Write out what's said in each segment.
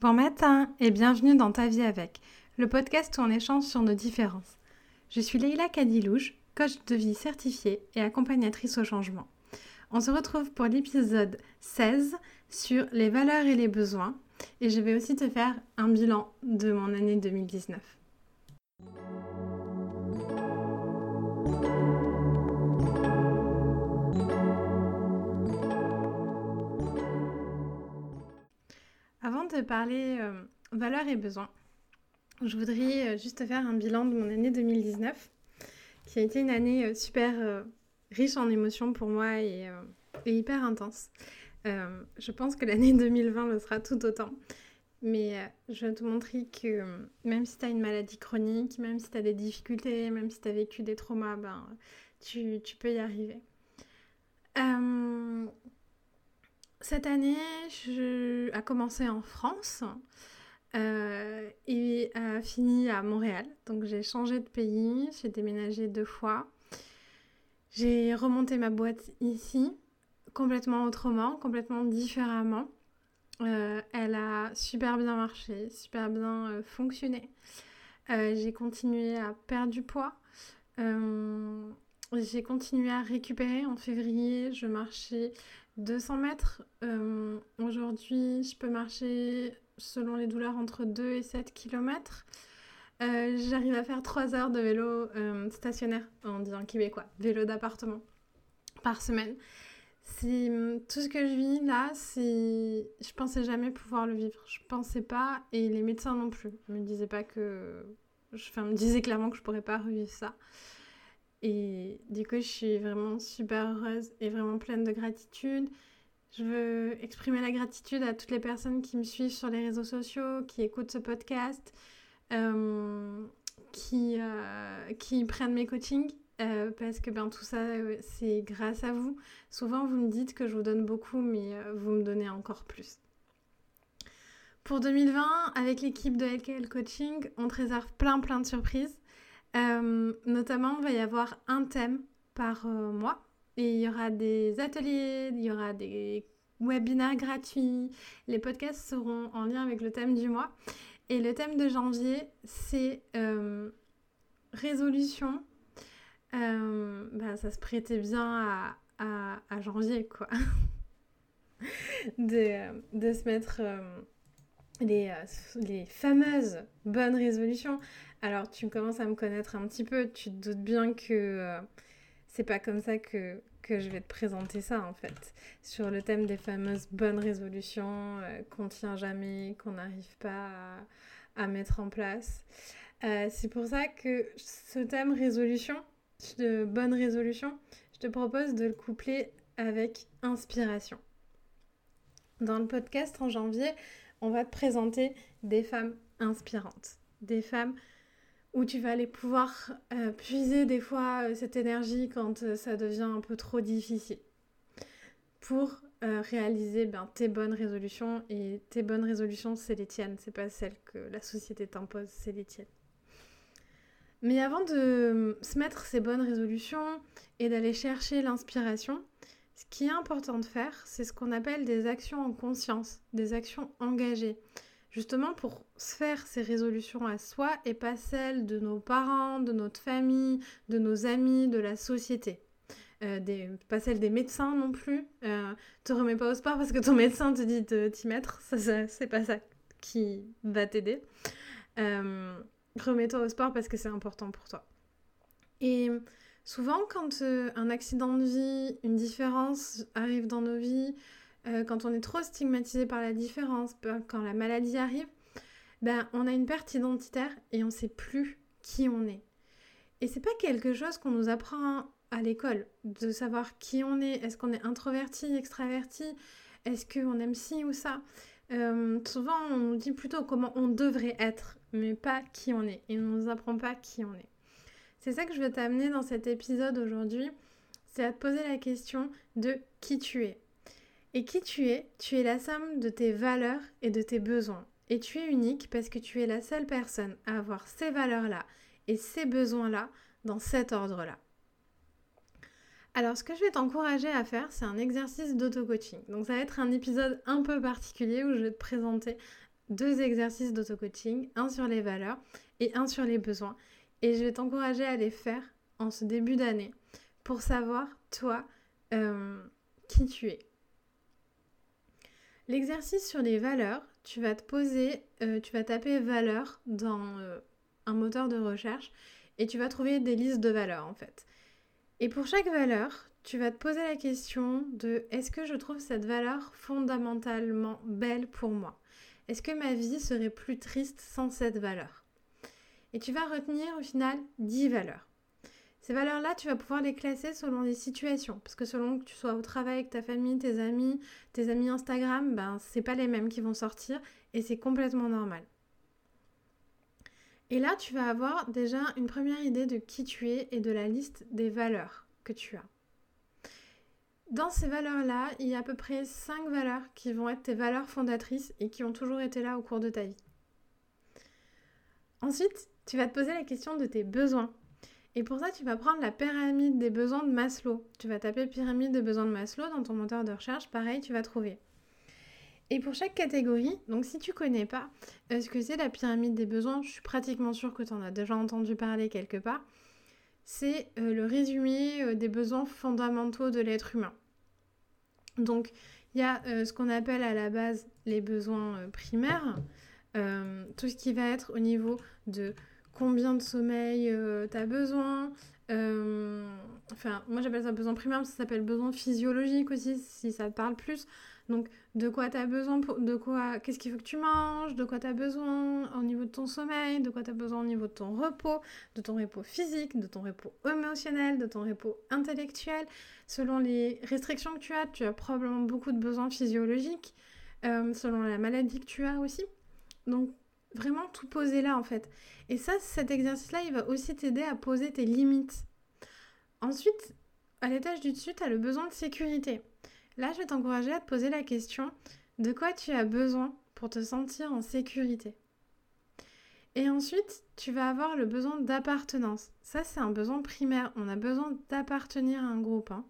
Bon matin et bienvenue dans Ta vie avec, le podcast où on échange sur nos différences. Je suis Leïla Kadilouche, coach de vie certifiée et accompagnatrice au changement. On se retrouve pour l'épisode 16 sur les valeurs et les besoins et je vais aussi te faire un bilan de mon année 2019. De parler euh, valeurs et besoins, je voudrais euh, juste faire un bilan de mon année 2019, qui a été une année euh, super riche en émotions pour moi et, hyper intense. je pense que l'année 2020 le sera tout autant. Mais je vais te montrer que même si tu as une maladie chronique, même si tu as des difficultés, même si tu as vécu des traumas, ben, tu, tu peux y arriver. Cette année je... a commencé en France euh, et a fini à Montréal. Donc j'ai changé de pays, j'ai déménagé deux fois. J'ai remonté ma boîte ici, complètement autrement, complètement différemment. Euh, elle a super bien marché, super bien euh, fonctionné. j'ai continué à perdre du poids. j'ai continué à récupérer. En février, je marchais 200 mètres. Euh, aujourd'hui, je peux marcher selon les douleurs entre 2 et 7 km. Euh, j'arrive à faire 3 heures de vélo euh, stationnaire, on dit en québécois, vélo d'appartement, par semaine. Tout ce que je vis là, c'est je pensais jamais pouvoir le vivre. Je pensais pas et les médecins non plus. Ils me disaient pas que enfin me disaient clairement que je pourrais pas revivre ça. Et du coup, je suis vraiment super heureuse et vraiment pleine de gratitude. Je veux exprimer la gratitude à toutes les personnes qui me suivent sur les réseaux sociaux, qui écoutent ce podcast, euh, qui, euh, qui prennent mes coachings. Euh, parce que ben, tout ça, c'est grâce à vous. Souvent, vous me dites que je vous donne beaucoup, mais vous me donnez encore plus. Pour 2020, avec l'équipe de LKL Coaching, on te réserve plein plein de surprises. Euh, notamment, il va y avoir un thème par euh, mois et il y aura des ateliers, il y aura des webinaires gratuits. Les podcasts seront en lien avec le thème du mois. Et le thème de janvier, c'est euh, résolution. bah, ça se prêtait bien à, à, janvier, quoi. de, de, se mettre les, les fameuses bonnes résolutions. Alors, tu commences à me connaître un petit peu, tu te doutes bien que euh, c'est pas comme ça que, je vais te présenter ça en fait. Sur le thème des fameuses bonnes résolutions euh, qu'on tient jamais, qu'on n'arrive pas à, mettre en place. Euh, c'est pour ça que ce thème résolution, de bonne résolution, je te propose de le coupler avec inspiration. Dans le podcast en janvier, on va te présenter des femmes inspirantes, des femmes où tu vas aller pouvoir euh, puiser des fois euh, cette énergie quand euh, ça devient un peu trop difficile. Pour réaliser ben, tes bonnes résolutions. Et tes bonnes résolutions c'est les tiennes, c'est pas celles que la société t'impose, c'est les tiennes. Mais avant de se mettre ces bonnes résolutions et d'aller chercher l'inspiration, ce qui est important de faire, c'est ce qu'on appelle des actions en conscience, des actions engagées justement pour se faire ces résolutions à soi et pas celles de nos parents, de notre famille, de nos amis, de la société. Euh, pas celles des médecins non plus. Euh, te remets pas au sport parce que ton médecin te dit de t'y mettre. Ça, ça c'est pas ça qui va t'aider. Euh, remets-toi au sport parce que c'est important pour toi. Et souvent, quand euh, un accident de vie, une différence arrive dans nos vies, euh, quand on est trop stigmatisé par la différence, quand la maladie arrive, ben, on a une perte identitaire et on ne sait plus qui on est. Et c'est pas quelque chose qu'on nous apprend à l'école, de savoir qui on est. Est-ce qu'on est introverti, extraverti? Est-ce qu'on aime ci ou ça? Euh, Souvent, on nous dit plutôt comment on devrait être, mais pas qui on est. Et on ne nous apprend pas qui on est. C'est ça que je veux t'amener dans cet épisode aujourd'hui, c'est à te poser la question de qui tu es. Et qui tu es, tu es la somme de tes valeurs et de tes besoins. Et tu es unique parce que tu es la seule personne à avoir ces valeurs-là et ces besoins-là dans cet ordre-là. Alors ce que je vais t'encourager à faire, c'est un exercice d'auto-coaching. Donc ça va être un épisode un peu particulier où je vais te présenter deux exercices d'auto-coaching, un sur les valeurs et un sur les besoins. Et je vais t'encourager à les faire en ce début d'année pour savoir, toi, euh, qui tu es. L'exercice sur les valeurs, tu vas te poser, euh, tu vas taper valeurs dans euh, un moteur de recherche et tu vas trouver des listes de valeurs en fait. Et pour chaque valeur, tu vas te poser la question de est-ce que je trouve cette valeur fondamentalement belle pour moi? Est-ce que ma vie serait plus triste sans cette valeur? Et tu vas retenir au final 10 valeurs. Ces valeurs-là, tu vas pouvoir les classer selon les situations. Parce que selon que tu sois au travail avec ta famille, tes amis, tes amis Instagram, ben, c'est pas les mêmes qui vont sortir et c'est complètement normal. Et là, tu vas avoir déjà une première idée de qui tu es et de la liste des valeurs que tu as. Dans ces valeurs-là, il y a à peu près 5 valeurs qui vont être tes valeurs fondatrices et qui ont toujours été là au cours de ta vie. Ensuite, tu vas te poser la question de tes besoins. Et pour ça, tu vas prendre la pyramide des besoins de Maslow. Tu vas taper pyramide des besoins de Maslow dans ton moteur de recherche. Pareil, tu vas trouver. Et pour chaque catégorie, donc si tu connais pas euh, ce que c'est la pyramide des besoins, je suis pratiquement sûre que tu en as déjà entendu parler quelque part. C'est euh, le résumé euh, des besoins fondamentaux de l'être humain. Donc, il y a ce qu'on appelle à la base les besoins primaires, tout ce qui va être au niveau de combien de sommeil tu as besoin, enfin, moi j'appelle ça besoin primaire, ça s'appelle besoin physiologique aussi, si ça te parle plus. Donc, de quoi tu as besoin, pour, de quoi, qu'est-ce qu'il faut que tu manges, de quoi tu as besoin au niveau de ton sommeil, de quoi tu as besoin au niveau de ton repos, de ton repos physique, de ton repos émotionnel, de ton repos intellectuel. Selon les restrictions que tu as, tu as probablement beaucoup de besoins physiologiques, euh, selon la maladie que tu as aussi. Donc, vraiment tout poser là en fait. Et ça, cet exercice-là, il va aussi t'aider à poser tes limites. Ensuite, à l'étage du dessus, tu as le besoin de sécurité. Là, je vais t'encourager à te poser la question de quoi tu as besoin pour te sentir en sécurité? Et ensuite, tu vas avoir le besoin d'appartenance. Ça, c'est un besoin primaire. On a besoin d'appartenir à un groupe. Hein.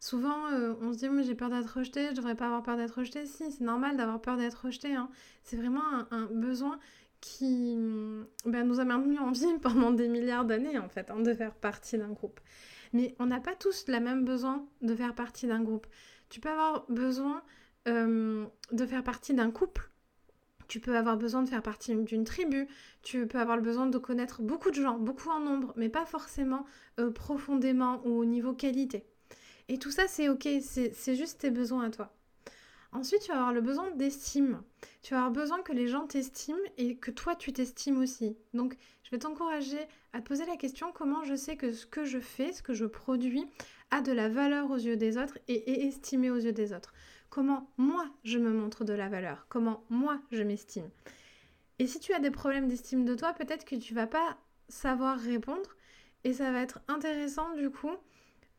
Souvent, euh, on se dit, j'ai peur d'être rejeté, je devrais pas avoir peur d'être rejeté. Si, c'est normal d'avoir peur d'être rejeté. Hein. C'est vraiment un, besoin qui ben, nous a maintenu en vie pendant des milliards d'années, en fait, hein, de faire partie d'un groupe. Mais on n'a pas tous le même besoin de faire partie d'un groupe. Tu peux avoir besoin euh, de faire partie d'un couple. Tu peux avoir besoin de faire partie d'une tribu. Tu peux avoir le besoin de connaître beaucoup de gens, beaucoup en nombre, mais pas forcément euh, profondément ou au niveau qualité. Et tout ça, c'est ok, c'est juste tes besoins à toi. Ensuite, tu vas avoir le besoin d'estime. Tu vas avoir besoin que les gens t'estiment et que toi, tu t'estimes aussi. Donc, je vais t'encourager à te poser la question comment je sais que ce que je fais, ce que je produis, a de la valeur aux yeux des autres et est estimé aux yeux des autres? Comment moi, je me montre de la valeur? Comment moi, je m'estime? Et si tu as des problèmes d'estime de toi, peut-être que tu vas pas savoir répondre. Et ça va être intéressant, du coup,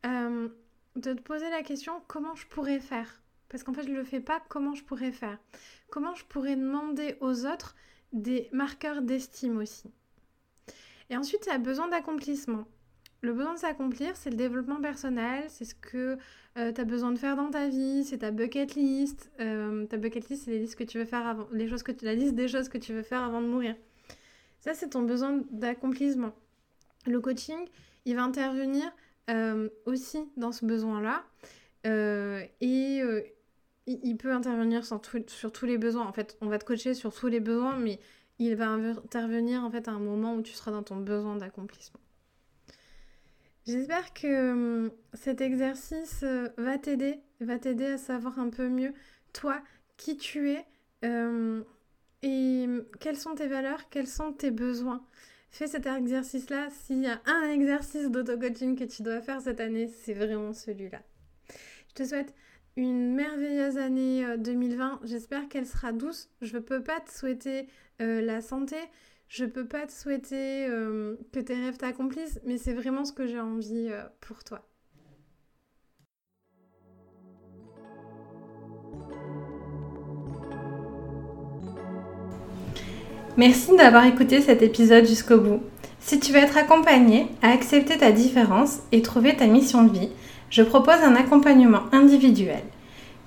euh, de te poser la question comment je pourrais faire? Parce qu'en fait, je ne le fais pas, comment je pourrais faire? Comment je pourrais demander aux autres des marqueurs d'estime aussi? Et ensuite, tu as besoin d'accomplissement. Le besoin de s'accomplir, c'est le développement personnel, c'est ce que euh, tu as besoin de faire dans ta vie, c'est ta bucket list. Euh, ta bucket list, c'est les listes que tu veux faire avant, les choses que la liste des choses que tu veux faire avant de mourir. Ça, c'est ton besoin d'accomplissement. Le coaching, il va intervenir euh, aussi dans ce besoin-là. et il, peut intervenir sur, sur, tous les besoins. En fait, on va te coacher sur tous les besoins, mais il va intervenir en fait à un moment où tu seras dans ton besoin d'accomplissement. J'espère que cet exercice euh, va t'aider, va t'aider à savoir un peu mieux toi, qui tu es et quelles sont tes valeurs, quels sont tes besoins. Fais cet exercice-là. S'il y a un exercice d'auto-coaching que tu dois faire cette année, c'est vraiment celui-là. Je te souhaite une merveilleuse année 2020. Euh, J'espère qu'elle sera douce. Je ne peux pas te souhaiter euh, la santé. Je ne peux pas te souhaiter euh, que tes rêves t'accomplissent, mais c'est vraiment ce que j'ai envie pour toi. Merci d'avoir écouté cet épisode jusqu'au bout. Si tu veux être accompagné à accepter ta différence et trouver ta mission de vie, je propose un accompagnement individuel.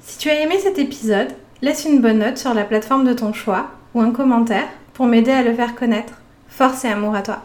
Si tu as aimé cet épisode, laisse une bonne note sur la plateforme de ton choix ou un commentaire pour m'aider à le faire connaître. Force et amour à toi